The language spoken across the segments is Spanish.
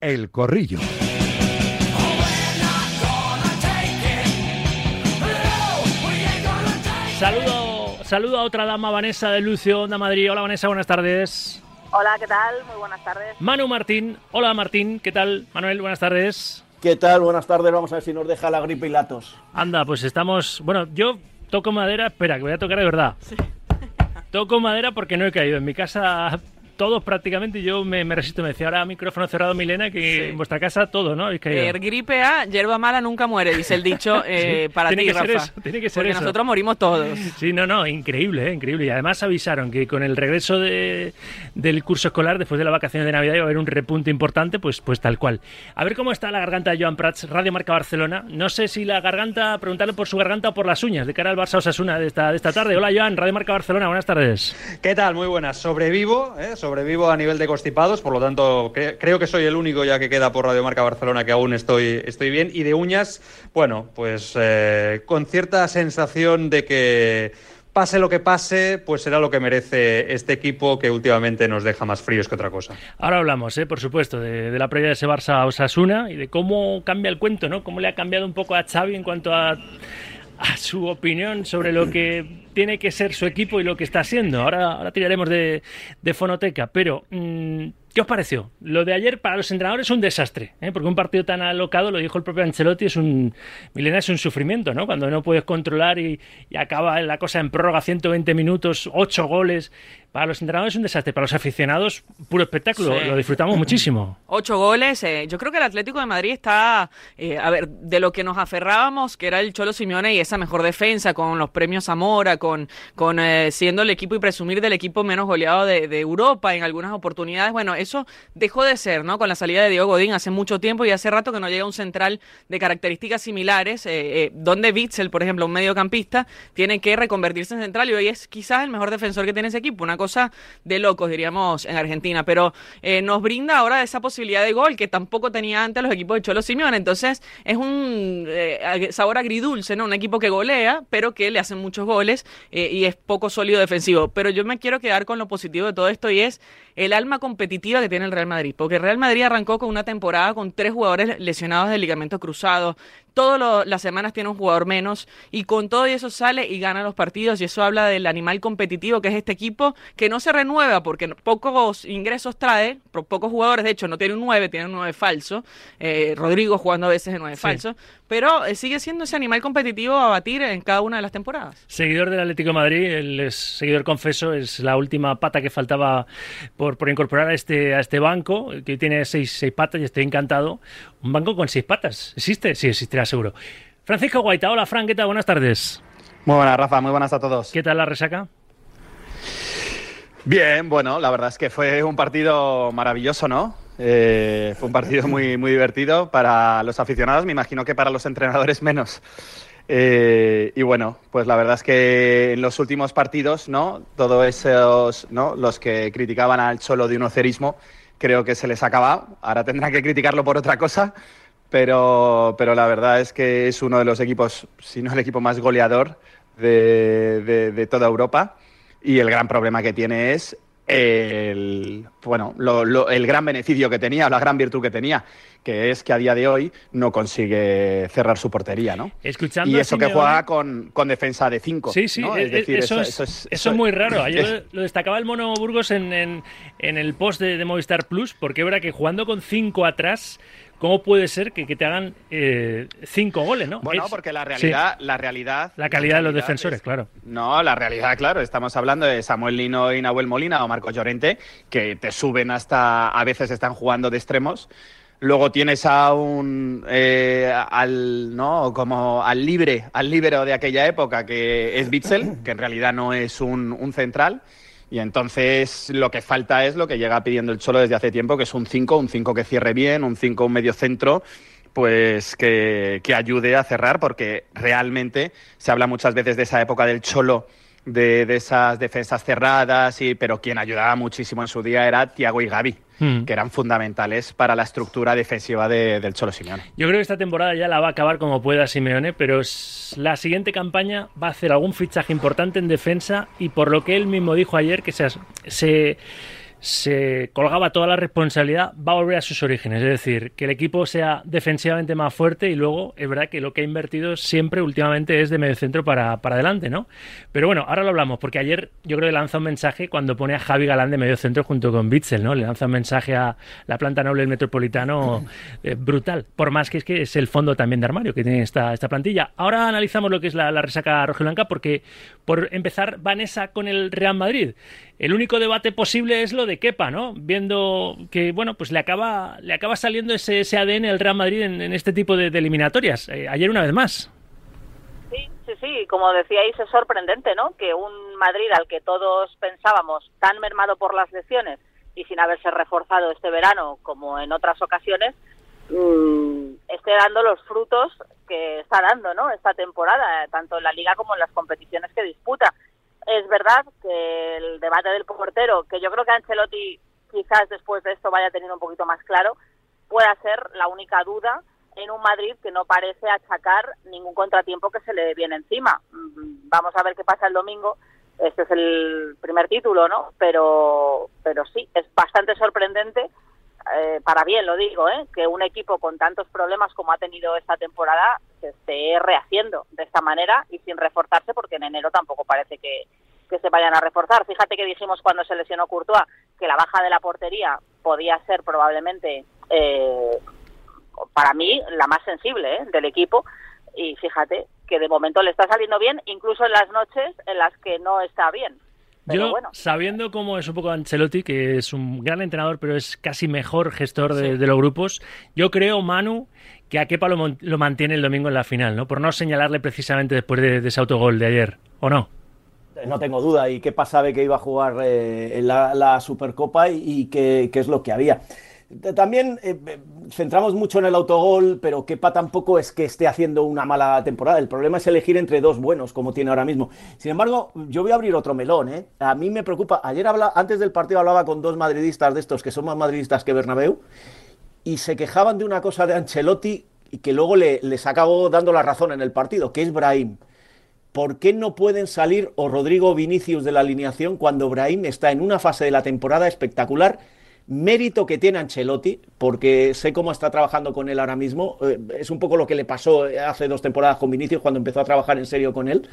El Corrillo. Saludo, saludo a otra dama, Vanessa de Lucio, Onda Madrid. Hola Vanessa, buenas tardes. Hola, ¿qué tal? Muy buenas tardes. Manu Martín. Hola Martín, ¿qué tal? Manuel, buenas tardes. ¿Qué tal? Buenas tardes. Vamos a ver si nos deja la gripe y latos. Anda, pues estamos. Bueno, yo toco madera. Espera, que voy a tocar de verdad. Toco madera porque no he caído. En mi casa todos prácticamente, yo me, me resisto, me decía ahora micrófono cerrado Milena, que Sí. en vuestra casa todo, ¿no? Habéis caído. Eh, gripe A, hierba mala nunca muere, dice el dicho eh, Sí, para tiene ti, que ser Rafa. eso, tiene que ser Porque eso. nosotros morimos todos. Sí, no, no, increíble, ¿eh? increíble. Y además avisaron que con el regreso de- del curso escolar, después de la vacaciones de Navidad, iba a haber un repunte importante, pues, pues tal cual. A ver cómo está la garganta de Joan Prats, Radio Marca Barcelona. No sé si la garganta, preguntarle por su garganta o por las uñas, de cara al Barça Osasuna de esta, de esta tarde. Hola Joan, Radio Marca Barcelona, buenas tardes. ¿Qué tal? Muy buenas. Sobrevivo, ¿eh? sobrevivo a nivel de constipados, por lo tanto cre- creo que soy el único ya que queda por Radio Marca Barcelona que aún estoy, estoy bien. Y de uñas, bueno, pues eh, con cierta sensación de que pase lo que pase, pues será lo que merece este equipo que últimamente nos deja más fríos que otra cosa. Ahora hablamos, ¿eh? por supuesto, de, la previa de ese Barça Osasuna y de cómo cambia el cuento, ¿no? Cómo le ha cambiado un poco a Xavi en cuanto a, a su opinión sobre lo que tiene que ser su equipo y lo que está siendo. Ahora, ahora tiraremos de, de fonoteca, pero mm, ¿qué os pareció? Lo de ayer para los entrenadores es un desastre, ¿eh? porque un partido tan alocado, lo dijo el propio Ancelotti, es un Milena es un sufrimiento, ¿no? Cuando no puedes controlar y, y acaba la cosa en prórroga 120 minutos, 8 goles. Para los entrenadores es un desastre, para los aficionados puro espectáculo, Sí. lo disfrutamos muchísimo. Ocho goles. eh, yo creo que el Atlético de Madrid está, eh, a ver, de lo que nos aferrábamos, que era el Cholo Simeone y esa mejor defensa con los premios Zamora, con, con eh, siendo el equipo y presumir del equipo menos goleado de, de Europa en algunas oportunidades. Bueno, eso dejó de ser, ¿no? Con la salida de Diego Godín hace mucho tiempo y hace rato que no llega un central de características similares, eh, eh, donde Witzel, por ejemplo, un mediocampista, tiene que reconvertirse en central y hoy es quizás el mejor defensor que tiene ese equipo. Una cosa de locos, diríamos, en Argentina. Pero eh, nos brinda ahora esa posibilidad de gol que tampoco tenía antes los equipos de Cholo Simeone. Entonces es un sabor agridulce, ¿no? Un equipo que golea, pero que le hacen muchos goles y es poco sólido defensivo. Pero yo me quiero quedar con lo positivo de todo esto y es el alma competitiva que tiene el Real Madrid. Porque el Real Madrid arrancó con una temporada con tres jugadores lesionados de ligamentos cruzados. Todas las semanas tiene un jugador menos y con todo eso sale y gana los partidos y eso habla del animal competitivo que es este equipo que no se renueva porque pocos ingresos trae, po- pocos jugadores, de hecho no tiene un 9, tiene un 9 falso, eh, Rodrigo jugando a veces de 9 Sí. falso, pero eh, sigue siendo ese animal competitivo a batir en cada una de las temporadas. Seguidor del Atlético de Madrid, es seguidor confeso, es la última pata que faltaba por, por incorporar a este, a este banco, que tiene seis, seis patas y estoy encantado. Un banco con seis patas, ¿existe? Sí, existirá seguro. Francisco Guaita, hola Fran, ¿qué tal? Buenas tardes. Muy buenas, Rafa, muy buenas a todos. ¿Qué tal la resaca? Bien, bueno, la verdad es que fue un partido maravilloso, ¿no? Eh, fue un partido muy, muy divertido para los aficionados, me imagino que para los entrenadores menos. Eh, y bueno, pues la verdad es que en los últimos partidos, ¿no? Todos esos, ¿no? Los que criticaban al Cholo de un ocerismo, creo que se les ha acabado. Ahora tendrán que criticarlo por otra cosa, pero, pero la verdad es que es uno de los equipos, si no el equipo más goleador de, de- de toda Europa. Y el gran problema que tiene es el, bueno, lo- lo- el gran beneficio que tenía, la gran virtud que tenía, que es que a día de hoy no consigue cerrar su portería, ¿no? Escuchando Y eso que juega con, con defensa de 5. Sí, sí, ¿no? eh, Es decir, eso, es, eso es- eso es muy raro. Ayer lo, lo destacaba el Mono Burgos en, en- en el post de, de Movistar Plus, porque verdad que jugando con cinco atrás, ¿cómo puede ser que, que te hagan eh, cinco goles, no? Bueno, Es- porque la sí, realidad, la realidad. la calidad de los defensores, es- claro. No, la realidad, claro, estamos hablando de Samuel Lino y Nahuel Molina o Marco Llorente, que te suben hasta, a veces están jugando de extremos. Luego tienes a un eh, al no como al libre, al líbero de aquella época que es Bitzel, que en realidad no es un, un central. Y entonces lo que falta es lo que llega pidiendo el Cholo desde hace tiempo, que es un 5, un 5 que cierre bien, un 5, un medio centro, pues que, que ayude a cerrar, porque realmente se habla muchas veces de esa época del Cholo, de, de esas defensas cerradas, y, pero quien ayudaba muchísimo en su día era Tiago y Gaby, Hmm. que eran fundamentales para la estructura defensiva de- del Cholo Simeone. Yo creo que esta temporada ya la va a acabar como pueda Simeone, pero la siguiente campaña va a hacer algún fichaje importante en defensa y por lo que él mismo dijo ayer que se, se colgaba toda la responsabilidad, va a volver a sus orígenes, es decir, que el equipo sea defensivamente más fuerte y luego es verdad que lo que ha invertido siempre últimamente es de medio centro para, para adelante, ¿no? Pero bueno, ahora lo hablamos, porque ayer yo creo que lanza un mensaje cuando pone a Javi Galán de medio centro junto con Bitzel, ¿no? Le lanza un mensaje a la planta noble del Metropolitano eh, brutal, por más que es que es el fondo también de armario que tiene esta, esta plantilla. Ahora analizamos lo que es la, la resaca rojiblanca, porque por empezar, Vanessa con el Real Madrid. El único debate posible es lo de Kepa, ¿no? Viendo que, bueno, pues le acaba, le acaba saliendo ese, ese ADN el Real Madrid en, este tipo de, de eliminatorias. Eh, ayer una vez más. Sí, sí, sí, como decíais, es sorprendente, ¿no? Que un Madrid al que todos pensábamos tan mermado por las lesiones y sin haberse reforzado este verano como en otras ocasiones, mmm, esté dando los frutos que está dando, ¿no? Esta temporada, tanto en la liga como en las competiciones que disputa. Es verdad que el debate del portero, que yo creo que Ancelotti quizás después de esto vaya teniendo un poquito más claro, pueda ser la única duda en un Madrid que no parece achacar ningún contratiempo que se le viene encima. Vamos a ver qué pasa el domingo. Este es el primer título, ¿no? Pero, pero sí, es bastante sorprendente, eh, para bien lo digo, ¿eh? que un equipo con tantos problemas como ha tenido esta temporada se esté rehaciendo de esta manera y sin reforzarse, porque en enero tampoco parece que, se vayan a reforzar. Fíjate que dijimos cuando se lesionó Courtois que la baja de la portería podía ser probablemente eh, para mí la más sensible ¿eh? del equipo y fíjate que de momento le está saliendo bien incluso en las noches en las que no está bien pero Yo, bueno. sabiendo cómo es un poco Ancelotti, que es un gran entrenador, pero es casi mejor gestor de, de los grupos, yo creo, Manu, que a Kepa lo, lo mantiene el domingo en la final, ¿no? Por no señalarle precisamente después de, de ese autogol de ayer, ¿o no? No tengo duda. Y Kepa sabe que iba a jugar eh, la Supercopa y, y que, que es lo que había. También eh, centramos mucho en el autogol, pero Kepa tampoco es que esté haciendo una mala temporada. El problema es elegir entre dos buenos, como tiene ahora mismo. Sin embargo, yo voy a abrir otro melón. ¿eh? A mí me preocupa. Ayer habla, antes del partido hablaba con dos madridistas de estos que son más madridistas que Bernabéu y se quejaban de una cosa de Ancelotti y que luego le, les acabó dando la razón en el partido, que es Brahim. ¿Por qué no pueden salir o Rodrigo Vinicius de la alineación cuando Brahim está en una fase de la temporada espectacular? Mérito que tiene Ancelotti, porque sé cómo está trabajando con él ahora mismo. Eh, es un poco lo que le pasó hace dos temporadas con Vinicius cuando empezó a trabajar en serio con él.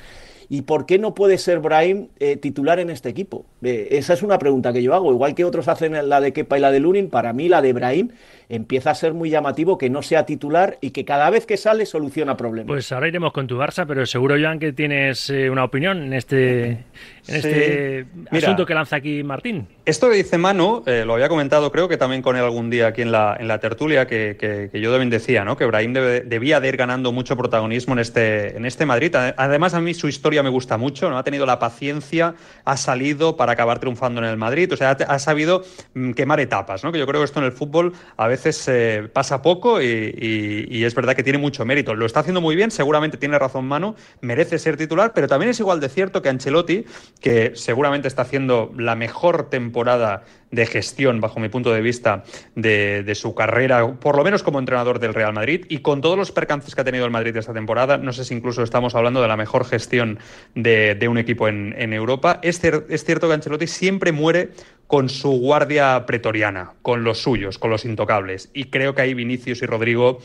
¿Y por qué no puede ser Brahim eh, titular en este equipo? Eh, esa es una pregunta que yo hago. Igual que otros hacen la de Kepa y la de Lunin, para mí la de Brahim empieza a ser muy llamativo que no sea titular y que cada vez que sale soluciona problemas. Pues ahora iremos con tu Barça, pero seguro, Joan, que tienes eh, una opinión en este, en Sí. este Mira. asunto que lanza aquí Martín. Esto que dice Manu, eh, lo había comentado creo que también con él algún día aquí en la, en la tertulia, que, que- que yo también decía, ¿no? Que Brahim debe- debía de ir ganando mucho protagonismo en este, en este Madrid. Además, a mí su historia me gusta mucho, ¿no? Ha tenido la paciencia, ha salido para acabar triunfando en el Madrid, o sea, ha, ha sabido mm, quemar etapas, ¿no? Que yo creo que esto en el fútbol a veces eh, pasa poco y, y- y es verdad que tiene mucho mérito. Lo está haciendo muy bien, seguramente tiene razón Manu, merece ser titular, pero también es igual de cierto que Ancelotti, que seguramente está haciendo la mejor temporada de gestión, bajo mi punto de vista, de, su carrera, por lo menos como entrenador del Real Madrid, y con todos los percances que ha tenido el Madrid esta temporada, no sé si incluso estamos hablando de la mejor gestión de, un equipo en, Europa. Es, es cierto que Ancelotti siempre muere con su guardia pretoriana, con los suyos, con los intocables, y creo que ahí Vinicius y Rodrigo,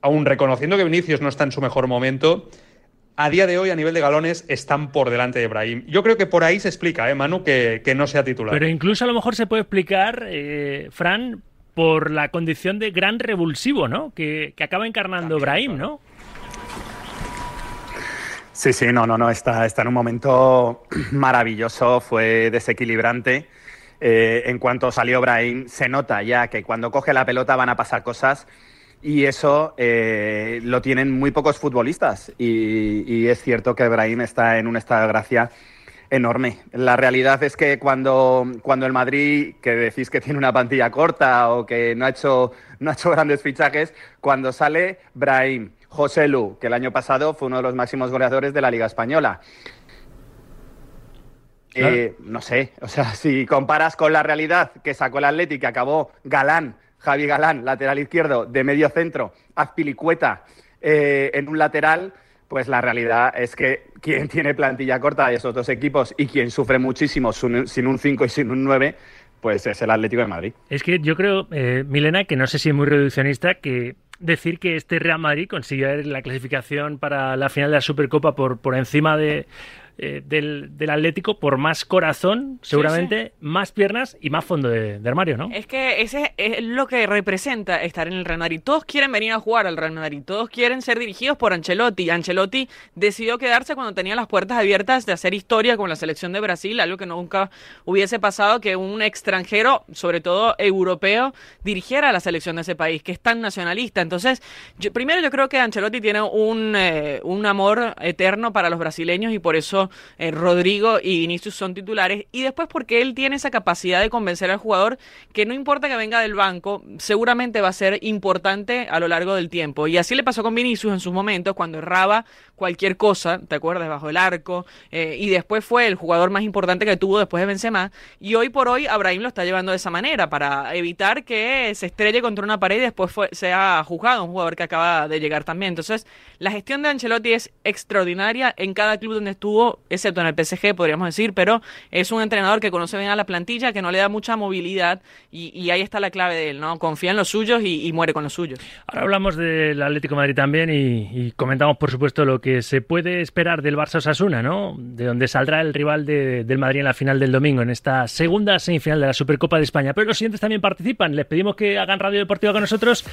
aun reconociendo que Vinicius no está en su mejor momento, a día de hoy, a nivel de galones, están por delante de Brahim. Yo creo que por ahí se explica, ¿eh, Manu, que, que no sea titular. Pero incluso a lo mejor se puede explicar, eh, Fran, por la condición de gran revulsivo, ¿no? Que, que acaba encarnando Brahim, ¿no? Sí, sí, no, no, no, está, está en un momento maravilloso, fue desequilibrante. Eh, en cuanto salió Brahim, se nota ya que cuando coge la pelota van a pasar cosas y eso eh, lo tienen muy pocos futbolistas. Y, y es cierto que Brahim está en un estado de gracia enorme. La realidad es que cuando, cuando el Madrid, que decís que tiene una plantilla corta o que no ha hecho, no ha hecho grandes fichajes, cuando sale Brahim, José Lu, que el año pasado fue uno de los máximos goleadores de la Liga Española. Eh, no sé, o sea, si comparas con la realidad que sacó el Atlético, que acabó Galán, Javi Galán, lateral izquierdo, de medio centro, Azpilicueta eh, en un lateral, pues la realidad es que quien tiene plantilla corta de esos dos equipos y quien sufre muchísimo sin un 5 y sin un 9, pues es el Atlético de Madrid. Es que yo creo, eh, Milena, que no sé si es muy reduccionista, que decir que este Real Madrid consiguió la clasificación para la final de la Supercopa por, por encima de eh, del, del, Atlético por más corazón, seguramente, sí, sí. más piernas y más fondo de, de, armario, ¿no? Es que ese es lo que representa estar en el Real Madrid. Todos quieren venir a jugar al Real Madrid, todos quieren ser dirigidos por Ancelotti. Ancelotti decidió quedarse cuando tenía las puertas abiertas de hacer historia con la selección de Brasil, algo que nunca hubiese pasado que un extranjero, sobre todo europeo, dirigiera a la selección de ese país, que es tan nacionalista. Entonces, yo, primero yo creo que Ancelotti tiene un, eh, un amor eterno para los brasileños y por eso eh, Rodrigo y Vinicius son titulares y después porque él tiene esa capacidad de convencer al jugador que no importa que venga del banco, seguramente va a ser importante a lo largo del tiempo. Y así le pasó con Vinicius en sus momentos cuando erraba cualquier cosa, ¿te acuerdas? Bajo el arco eh, y después fue el jugador más importante que tuvo después de Benzema y hoy por hoy Abraham lo está llevando de esa manera para evitar que se estrelle contra una pared y después fue, sea juzgado un jugador que acaba de llegar también. Entonces, la gestión de Ancelotti es extraordinaria en cada club donde estuvo excepto en el PSG, podríamos decir, pero es un entrenador que conoce bien a la plantilla, que no le da mucha movilidad y, ahí está la clave de él, ¿no? Confía en los suyos y, muere con los suyos. Ahora hablamos del Atlético Madrid también y, y, comentamos, por supuesto, lo que se puede esperar del Barça Osasuna, ¿no? De donde saldrá el rival de, del Madrid en la final del domingo, en esta segunda semifinal de la Supercopa de España. Pero los siguientes también participan, les pedimos que hagan radio deportiva con nosotros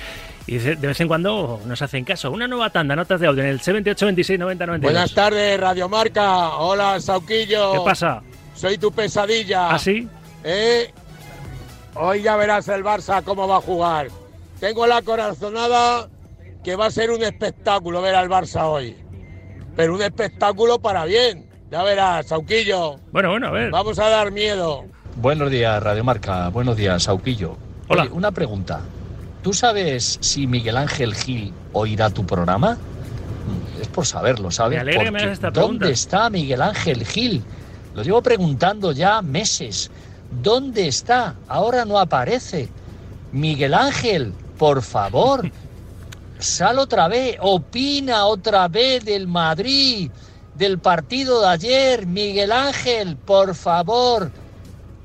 y de vez en cuando nos hacen caso. Una nueva tanda, notas de audio en el 78 26 90 92. Buenas tardes, Radio Marca. Hola, Sauquillo. ¿Qué pasa? Soy tu pesadilla. ¿Ah, sí? ¿Eh? Hoy ya verás el Barça cómo va a jugar. Tengo la corazonada que va a ser un espectáculo ver al Barça hoy. Pero un espectáculo para bien. Ya verás, Sauquillo. Bueno, bueno, a ver. Vamos a dar miedo. Buenos días, Radio Marca. Buenos días, Sauquillo. Hola. Oye, una pregunta. ¿Tú sabes si Miguel Ángel Gil oirá tu programa? Es por saberlo, ¿sabes? Me alegra que me hagas esta pregunta. ¿Dónde está Miguel Ángel Gil? Lo llevo preguntando ya meses. ¿Dónde está? Ahora no aparece. Miguel Ángel, por favor, sal otra vez, opina otra vez del Madrid, del partido de ayer. Miguel Ángel, por favor.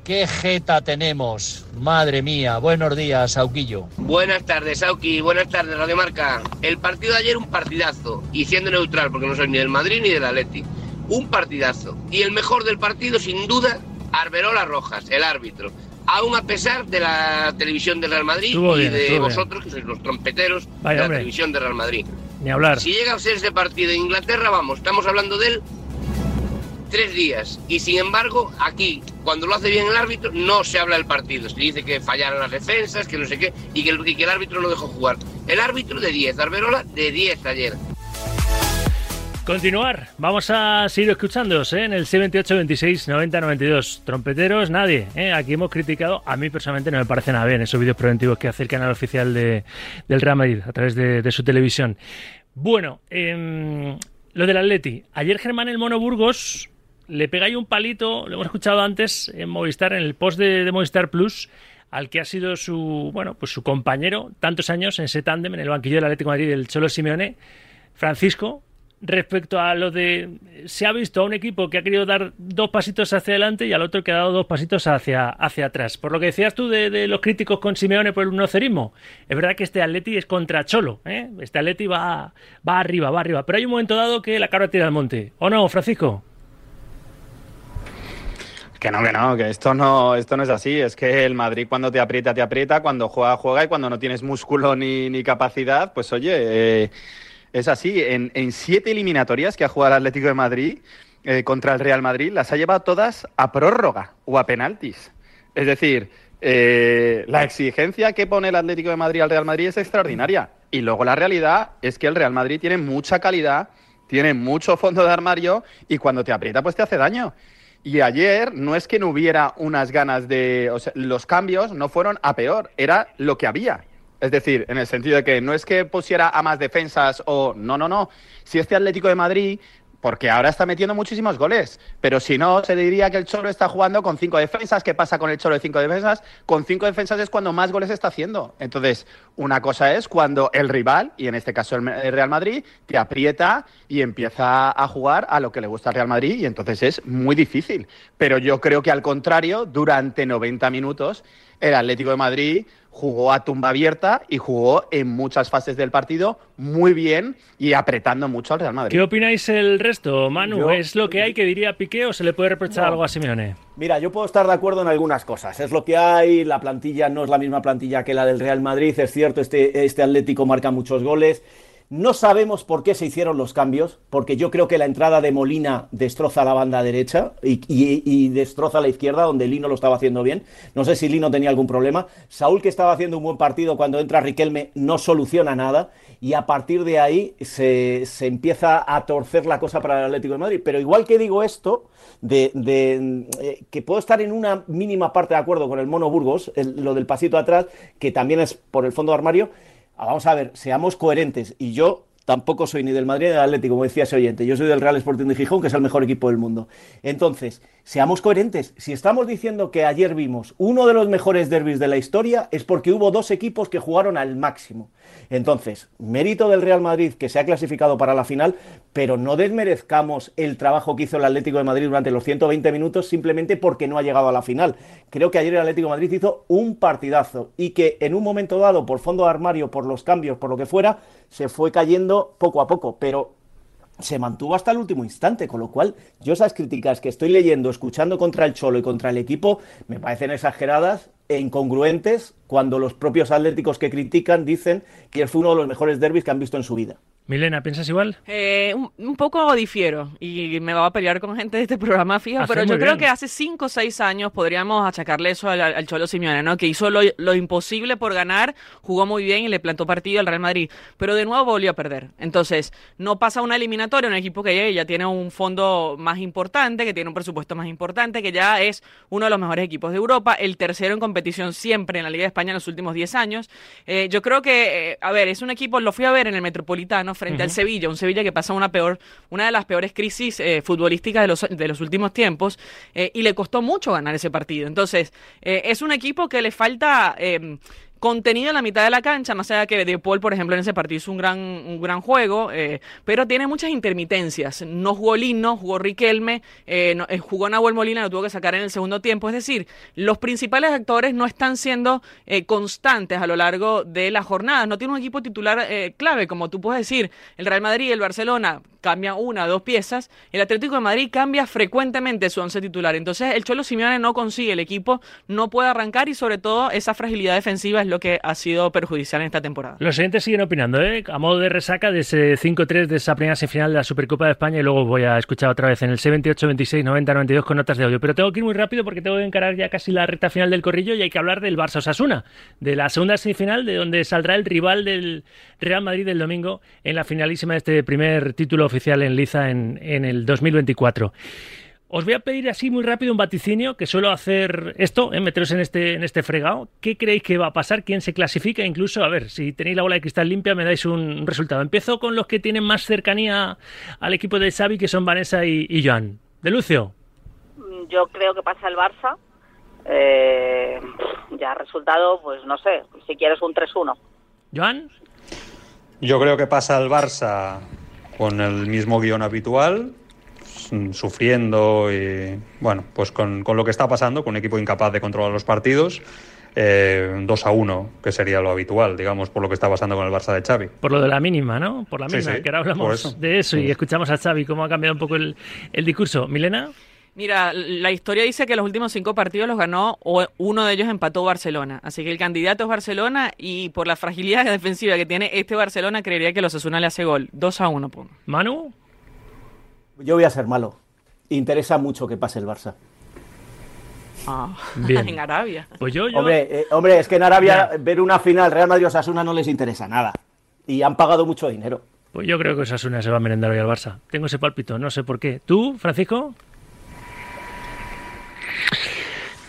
¿Qué jeta tenemos? Madre mía, buenos días, Sauquillo. Buenas tardes, Sauqui. Buenas tardes, Radio Marca. El partido de ayer un partidazo. Y siendo neutral, porque no soy ni del Madrid ni del Atleti. Un partidazo. Y el mejor del partido, sin duda, Arberola Rojas, el árbitro. Aún a pesar de la televisión del Real Madrid Estuvo y bien, de vosotros, que sois los trompeteros Vaya, de la hombre. televisión del Real Madrid. Ni hablar. Si llega a ser ese partido en Inglaterra, vamos, estamos hablando de él tres días. Y sin embargo, aquí, cuando lo hace bien el árbitro, no se habla del partido. Se dice que fallaron las defensas, que no sé qué, y que el, y que el árbitro no dejó jugar. El árbitro de 10, Arberola de 10 ayer. Continuar, vamos a seguir escuchándoos ¿eh? en el 78 26 90 92. Trompeteros, nadie. ¿eh? Aquí hemos criticado, a mí personalmente no me parece nada bien esos vídeos preventivos que hace el canal oficial de, del Real Madrid a través de, su televisión. Bueno, eh, lo del Atleti. Ayer Germán el Mono Burgos le pega ahí un palito, lo hemos escuchado antes en Movistar, en el post de, de Movistar Plus, al que ha sido su, bueno, pues su compañero tantos años en ese tándem en el banquillo del Atlético de Madrid, el Cholo Simeone, Francisco, respecto a lo de se ha visto a un equipo que ha querido dar dos pasitos hacia adelante y al otro que ha dado dos pasitos hacia, hacia atrás. Por lo que decías tú de, los críticos con Simeone por el unocerismo, es verdad que este Atleti es contra Cholo, ¿eh? este Atleti va, va arriba, va arriba, pero hay un momento dado que la cara tira al monte. ¿O no, Francisco? Que no, que no, que esto no, esto no es así. Es que el Madrid cuando te aprieta, te aprieta, cuando juega, juega y cuando no tienes músculo ni, ni capacidad, pues oye, eh, es así. En, siete eliminatorias que ha jugado el Atlético de Madrid eh, contra el Real Madrid, las ha llevado todas a prórroga o a penaltis. Es decir, eh, la exigencia que pone el Atlético de Madrid al Real Madrid es extraordinaria. Y luego la realidad es que el Real Madrid tiene mucha calidad, tiene mucho fondo de armario y cuando te aprieta, pues te hace daño. Y ayer no es que no hubiera unas ganas de... Los cambios no fueron a peor, era lo que había. Es decir, en el sentido de que no es que pusiera a más defensas o... No, no, no. Si este Atlético de Madrid porque ahora está metiendo muchísimos goles. Pero si no, se diría que el Cholo está jugando con cinco defensas. ¿Qué pasa con el Cholo de cinco defensas? Con cinco defensas es cuando más goles está haciendo. Entonces, una cosa es cuando el rival, y en este caso el Real Madrid, te aprieta y empieza a jugar a lo que le gusta al Real Madrid, y entonces es muy difícil. Pero yo creo que al contrario, durante 90 minutos, el Atlético de Madrid jugó a tumba abierta y jugó en muchas fases del partido muy bien y apretando mucho al Real Madrid. ¿Qué opináis el resto, Manu? ¿Es lo que hay que diría Piqué o se le puede reprochar algo a Simeone? Mira, yo puedo estar de acuerdo en algunas cosas. Es lo que hay, la plantilla no es la misma plantilla que la del Real Madrid, es cierto, este, este Atlético marca muchos goles. No sabemos por qué se hicieron los cambios, porque yo creo que la entrada de Molina destroza la banda derecha y, destroza la izquierda, donde Lino lo estaba haciendo bien. No sé si Lino tenía algún problema. Saúl, que estaba haciendo un buen partido, cuando entra Riquelme, no soluciona nada. Y a partir de ahí se, empieza a torcer la cosa para el Atlético de Madrid. Pero igual que digo esto, de, eh, que puedo estar en una mínima parte de acuerdo con el Mono Burgos, lo del pasito atrás, que también es por el fondo armario vamos a ver, seamos coherentes. Y yo tampoco soy ni del Madrid ni del Atlético, como decía ese oyente. Yo soy del Real Sporting de Gijón, que es el mejor equipo del mundo. Entonces, seamos coherentes. Si estamos diciendo que ayer vimos uno de los mejores derbis de la historia, es porque hubo dos equipos que jugaron al máximo. Entonces, mérito del Real Madrid que se ha clasificado para la final, pero no desmerezcamos el trabajo que hizo el Atlético de Madrid durante los 120 minutos simplemente porque no ha llegado a la final. Creo que ayer el Atlético de Madrid hizo un partidazo y que en un momento dado, por fondo de armario, por los cambios, por lo que fuera, se fue cayendo poco a poco, pero se mantuvo hasta el último instante, con lo cual yo esas críticas que estoy leyendo, escuchando contra el Cholo y contra el equipo, me parecen exageradas e incongruentes cuando los propios atléticos que critican dicen que fue uno de los mejores derbis que han visto en su vida. Milena, ¿piensas igual? Eh, un, poco difiero y me va a pelear con gente de este programa fijo, pero yo creo que hace cinco o seis años podríamos achacarle eso al, Cholo Simeone, ¿no? Que hizo lo, imposible por ganar, jugó muy bien y le plantó partido al Real Madrid, pero de nuevo volvió a perder. Entonces, no pasa una eliminatoria, un equipo que ya, tiene un fondo más importante, que tiene un presupuesto más importante, que ya es uno de los mejores equipos de Europa, el tercero en competición siempre en la Liga de España en los últimos diez años. Eh, yo creo que, eh, a ver, es un equipo, lo fui a ver en el Metropolitano frente al Sevilla, un Sevilla que pasa una peor, una de las peores crisis eh, futbolísticas de los, de los últimos tiempos eh, y le costó mucho ganar ese partido. Entonces, es un equipo que le falta contenido en la mitad de la cancha, más allá que De Paul, por ejemplo, en ese partido hizo un gran, un gran juego, eh, pero tiene muchas intermitencias. No jugó Lino, jugó Riquelme, eh, eh, jugó Nahuel Molina, lo tuvo que sacar en el segundo tiempo. Es decir, los principales actores no están siendo constantes a lo largo de la jornada. No tiene un equipo titular clave, como tú puedes decir. El Real Madrid, el Barcelona, cambia una o dos piezas. El Atlético de Madrid cambia frecuentemente su once titular. Entonces, el Cholo Simeone no consigue, el equipo no puede arrancar y sobre todo esa fragilidad defensiva es lo que ha sido perjudicial en esta temporada. Los siguientes siguen opinando, ¿eh? A modo de resaca de ese 5-3 de esa primera semifinal de la Supercopa de España y luego voy a escuchar otra vez en el 78, 26, 90, 92 con notas de audio. Pero tengo que ir muy rápido porque tengo que encarar ya casi la recta final del corrillo y hay que hablar del Barça Osasuna, de la segunda semifinal de donde saldrá el rival del Real Madrid del domingo en la finalísima de este primer título oficial en Liza en, en el 2024. Os voy a pedir así muy rápido un vaticinio, que suelo hacer esto, ¿eh? meteros en este, en este fregado. ¿Qué creéis que va a pasar? ¿Quién se clasifica? Incluso, a ver, si tenéis la bola de cristal limpia, me dais un resultado. Empiezo con los que tienen más cercanía al equipo de Xavi, que son Vanessa y, Joan. ¿De Lucio? Yo creo que pasa el Barça. Eh, ya resultado, pues no sé, si quieres un 3-1. ¿Joan? Yo creo que pasa el Barça con el mismo guion habitual, sufriendo y, bueno, pues con, lo que está pasando, con un equipo incapaz de controlar los partidos. Eh, 2 a 1, que sería lo habitual, digamos, por lo que está pasando con el Barça de Xavi. Por lo de la mínima, ¿no? Por la mínima, que ahora hablamos de eso y escuchamos a Xavi cómo ha cambiado un poco el, el discurso. ¿Milena? Mira, la historia dice que los últimos cinco partidos los ganó o uno de ellos empató Barcelona. Así que el candidato es Barcelona y por la fragilidad defensiva que tiene este Barcelona, creería que los Osasuna le hace gol. 2 a 1. Manu. Yo voy a ser malo. Interesa mucho que pase el Barça. Ah, en Arabia. Pues yo, Hombre, eh, hombre, es que en Arabia ver una final Real Madrid-Osasuna no les interesa nada. Y han pagado mucho dinero. Pues yo creo que Osasuna se va a merendar hoy al Barça. Tengo ese palpito, no sé por qué. ¿Tú, Francisco?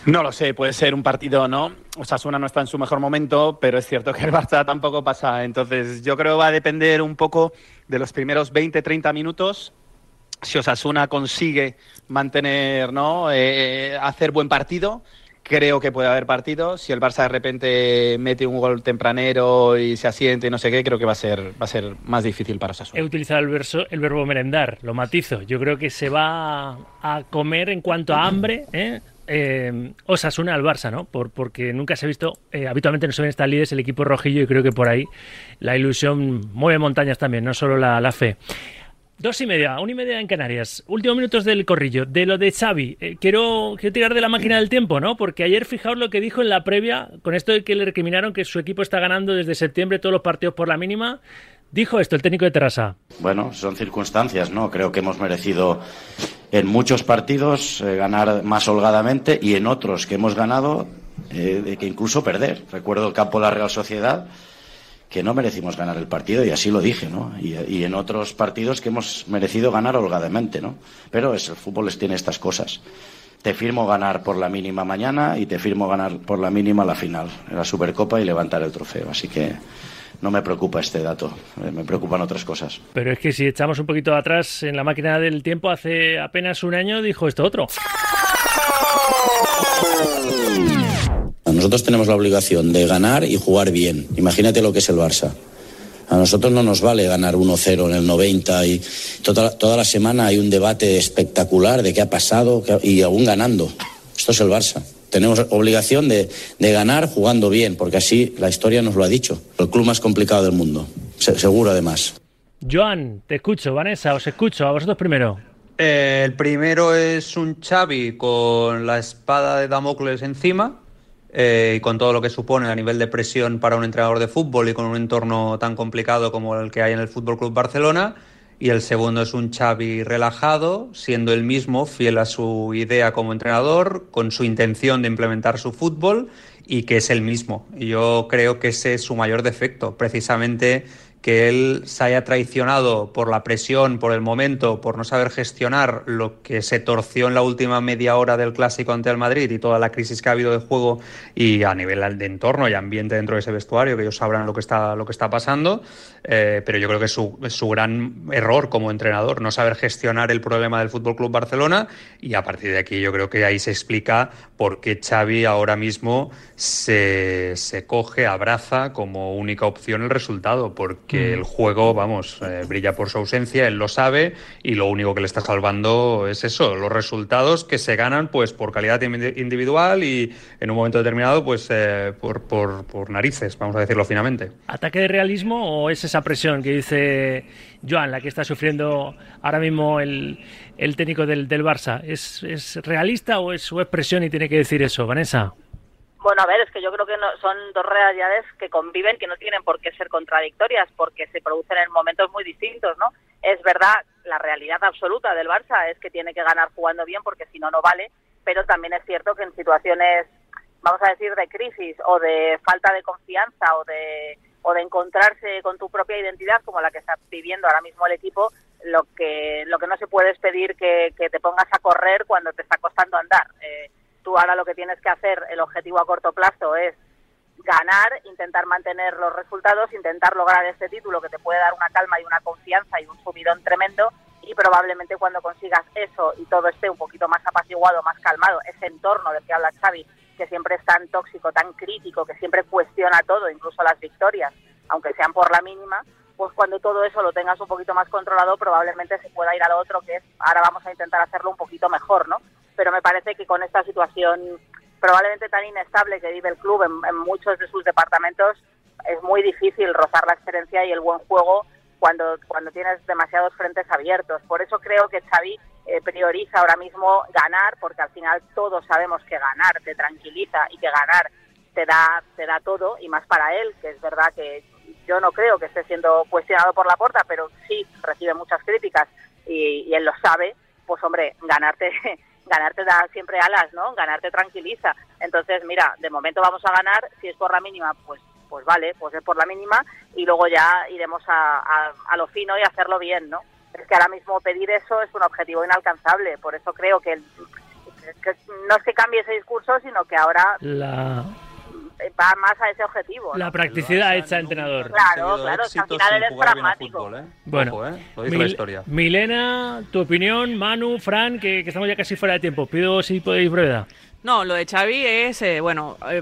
No lo sé, puede ser un partido, ¿no? Osasuna no está en su mejor momento, pero es cierto que el Barça tampoco pasa. Entonces, yo creo que va a depender un poco de los primeros 20-30 minutos si Osasuna consigue mantener, ¿no? Eh, hacer buen partido, creo que puede haber partido. Si el Barça de repente mete un gol tempranero y se asiente y no sé qué, creo que va a ser, va a ser más difícil para Osasuna. He utilizado el, verso, el verbo merendar, lo matizo. Yo creo que se va a comer en cuanto a hambre, ¿eh? eh, Osasuna al Barça, ¿no? Por, porque nunca se ha visto, eh, habitualmente no suelen estar líderes el equipo rojillo y creo que por ahí la ilusión mueve montañas también, no solo la, la fe. Dos y media, una y media en Canarias. Últimos minutos del corrillo. De lo de Xavi, eh, quiero, quiero tirar de la máquina del tiempo, ¿no? Porque ayer fijaos lo que dijo en la previa, con esto de que le recriminaron que su equipo está ganando desde septiembre todos los partidos por la mínima. Dijo esto el técnico de Terrassa. Bueno, son circunstancias, ¿no? Creo que hemos merecido en muchos partidos eh, ganar más holgadamente y en otros que hemos ganado eh, que incluso perder. Recuerdo el campo de la Real Sociedad que no merecimos ganar el partido y así lo dije, ¿no? Y, y, en otros partidos que hemos merecido ganar holgadamente, ¿no? Pero es, el fútbol les tiene estas cosas. Te firmo ganar por la mínima mañana y te firmo ganar por la mínima la final, en la Supercopa y levantar el trofeo. Así que no me preocupa este dato, eh, me preocupan otras cosas. Pero es que si echamos un poquito atrás en la máquina del tiempo, hace apenas un año dijo esto otro. Nosotros tenemos la obligación de ganar y jugar bien. Imagínate lo que es el Barça. A nosotros no nos vale ganar 1-0 en el 90 y toda, toda, la semana hay un debate espectacular de qué ha pasado y aún ganando. Esto es el Barça. Tenemos obligación de, de, ganar jugando bien, porque así la historia nos lo ha dicho. El club más complicado del mundo, Se, seguro además. Joan, te escucho. Vanessa, os escucho. A vosotros primero. Eh, el primero es un Xavi con la espada de Damocles encima eh, y con todo lo que supone a nivel de presión para un entrenador de fútbol y con un entorno tan complicado como el que hay en el Fútbol Club Barcelona. Y el segundo es un Xavi relajado, siendo el mismo fiel a su idea como entrenador, con su intención de implementar su fútbol y que es el mismo. Y yo creo que ese es su mayor defecto, precisamente que él se haya traicionado por la presión, por el momento, por no saber gestionar lo que se torció en la última media hora del clásico ante el Madrid y toda la crisis que ha habido de juego y a nivel de entorno y ambiente dentro de ese vestuario, que ellos sabrán lo que está, lo que está pasando, eh, pero yo creo que es su, es su, gran error como entrenador, no saber gestionar el problema del Fútbol Club Barcelona y a partir de aquí yo creo que ahí se explica por qué Xavi ahora mismo se, se coge, abraza como única opción el resultado, porque que el juego, vamos, eh, brilla por su ausencia, él lo sabe y lo único que le está salvando es eso, los resultados que se ganan pues por calidad individual y en un momento determinado pues eh, por, por, por, narices, vamos a decirlo finamente. ¿Ataque de realismo o es esa presión que dice Joan, la que está sufriendo ahora mismo el, el técnico del, del Barça? ¿Es, ¿Es realista o es su expresión y tiene que decir eso, Vanessa? Bueno, a ver, es que yo creo que no, son dos realidades que conviven, que no tienen por qué ser contradictorias, porque se producen en momentos muy distintos, ¿no? Es verdad, la realidad absoluta del Barça es que tiene que ganar jugando bien, porque si no, no vale, pero también es cierto que en situaciones, vamos a decir, de crisis o de falta de confianza o de, o de encontrarse con tu propia identidad, como la que está viviendo ahora mismo el equipo, lo que, lo que no se puede es pedir que, que te pongas a correr cuando te está costando andar. Eh, tú ahora lo que tienes que hacer, el objetivo a corto plazo es ganar, intentar mantener los resultados, intentar lograr este título que te puede dar una calma y una confianza y un subidón tremendo y probablemente cuando consigas eso y todo esté un poquito más apaciguado, más calmado, ese entorno del que habla Xavi, que siempre es tan tóxico, tan crítico, que siempre cuestiona todo, incluso las victorias, aunque sean por la mínima, pues cuando todo eso lo tengas un poquito más controlado, probablemente se pueda ir a lo otro, que es ahora vamos a intentar hacerlo un poquito mejor, ¿no? pero me parece que con esta situación probablemente tan inestable que vive el club en, en, muchos de sus departamentos es muy difícil rozar la excelencia y el buen juego cuando, cuando tienes demasiados frentes abiertos. Por eso creo que Xavi eh, prioriza ahora mismo ganar, porque al final todos sabemos que ganar te tranquiliza y que ganar te da, te da todo, y más para él, que es verdad que yo no creo que esté siendo cuestionado por la puerta, pero sí recibe muchas críticas y, y él lo sabe, pues hombre, ganarte ganarte da siempre alas, ¿no? Ganarte tranquiliza. Entonces, mira, de momento vamos a ganar, si es por la mínima, pues pues vale, pues es por la mínima y luego ya iremos a, a, a lo fino y hacerlo bien, ¿no? Es que ahora mismo pedir eso es un objetivo inalcanzable, por eso creo que, el, que no es que cambie ese discurso, sino que ahora la va más a ese objetivo. La ¿no? practicidad hecha entrenador. Claro, claro, es que al final eres pragmático. Bueno, Ojo, ¿eh? Lo dice la Mil- historia. Milena, tu opinión, Manu, Fran, que, que estamos ya casi fuera de tiempo. Pido si podéis brevedad. No, lo de Xavi es, eh, bueno, eh,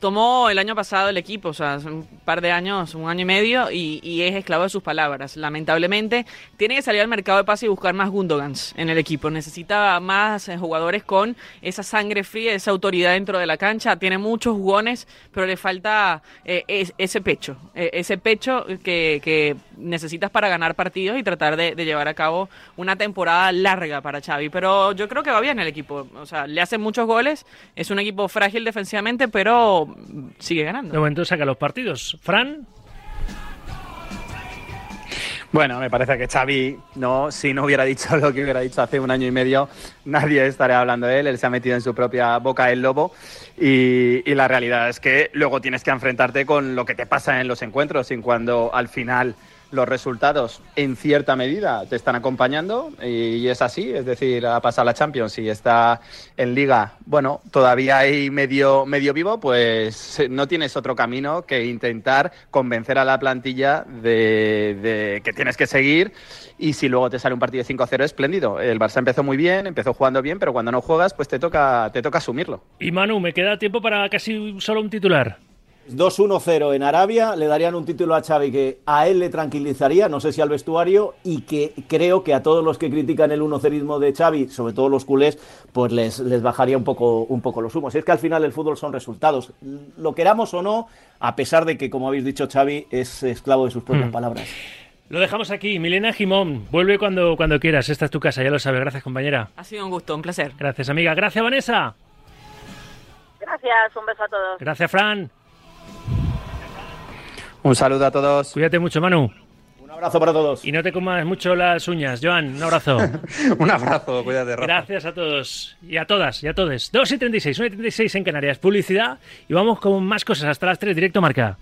tomó el año pasado el equipo, o sea, hace un par de años, un año y medio, y, y es esclavo de sus palabras. Lamentablemente, tiene que salir al mercado de pase y buscar más Gundogans en el equipo. Necesita más eh, jugadores con esa sangre fría, esa autoridad dentro de la cancha. Tiene muchos jugones, pero le falta es- ese pecho, ese pecho que, que necesitas para ganar partidos y tratar de, de llevar a cabo una temporada larga para Xavi. Pero yo creo que va bien el equipo, o sea, le hacen muchos goles, es un equipo frágil defensivamente, pero sigue ganando. De momento saca los partidos. Fran, Bueno, me parece que Xavi, no, si no hubiera dicho lo que hubiera dicho hace un año y medio, nadie estaría hablando de él. Él se ha metido en su propia boca el lobo. Y, y la realidad es que luego tienes que enfrentarte con lo que te pasa en los encuentros. Y cuando al final los resultados, en cierta medida, te están acompañando. Y, es así, es decir, ha pasado la Champions y está en Liga. Bueno, todavía hay medio, medio vivo, pues no tienes otro camino que intentar convencer a la plantilla de, de que tienes que seguir y si luego te sale un partido de 5-0 espléndido. El Barça empezó muy bien, empezó jugando bien, pero cuando no juegas pues te toca, te toca asumirlo. y Manu, me queda tiempo para casi solo un titular. 2-1-0 en Arabia, le darían un título a Xavi que a él le tranquilizaría, no sé si al vestuario, y que creo que a todos los que critican el 1-0ismo de Xavi, sobre todo los culés, pues les, les bajaría un poco, un poco los humos. Es que al final el fútbol son resultados. Lo queramos o no, a pesar de que, como habéis dicho, Xavi es esclavo de sus propias Hmm. palabras. Lo dejamos aquí. Milena Jimón, vuelve cuando, cuando quieras. Esta es tu casa, ya lo sabes. Gracias, compañera. Ha sido un gusto, un placer. Gracias, amiga. Gracias, Vanessa. Gracias, un beso a todos. Gracias, Fran. Un saludo a todos. Cuídate mucho, Manu. Un abrazo para todos. Y no te comas mucho las uñas. Joan, un abrazo. Un abrazo, cuídate, Rafa. Gracias a todos y a todas y a todos. 2 y 36, 1 y 36 en Canarias. Publicidad y vamos con más cosas hasta las 3, directo marca.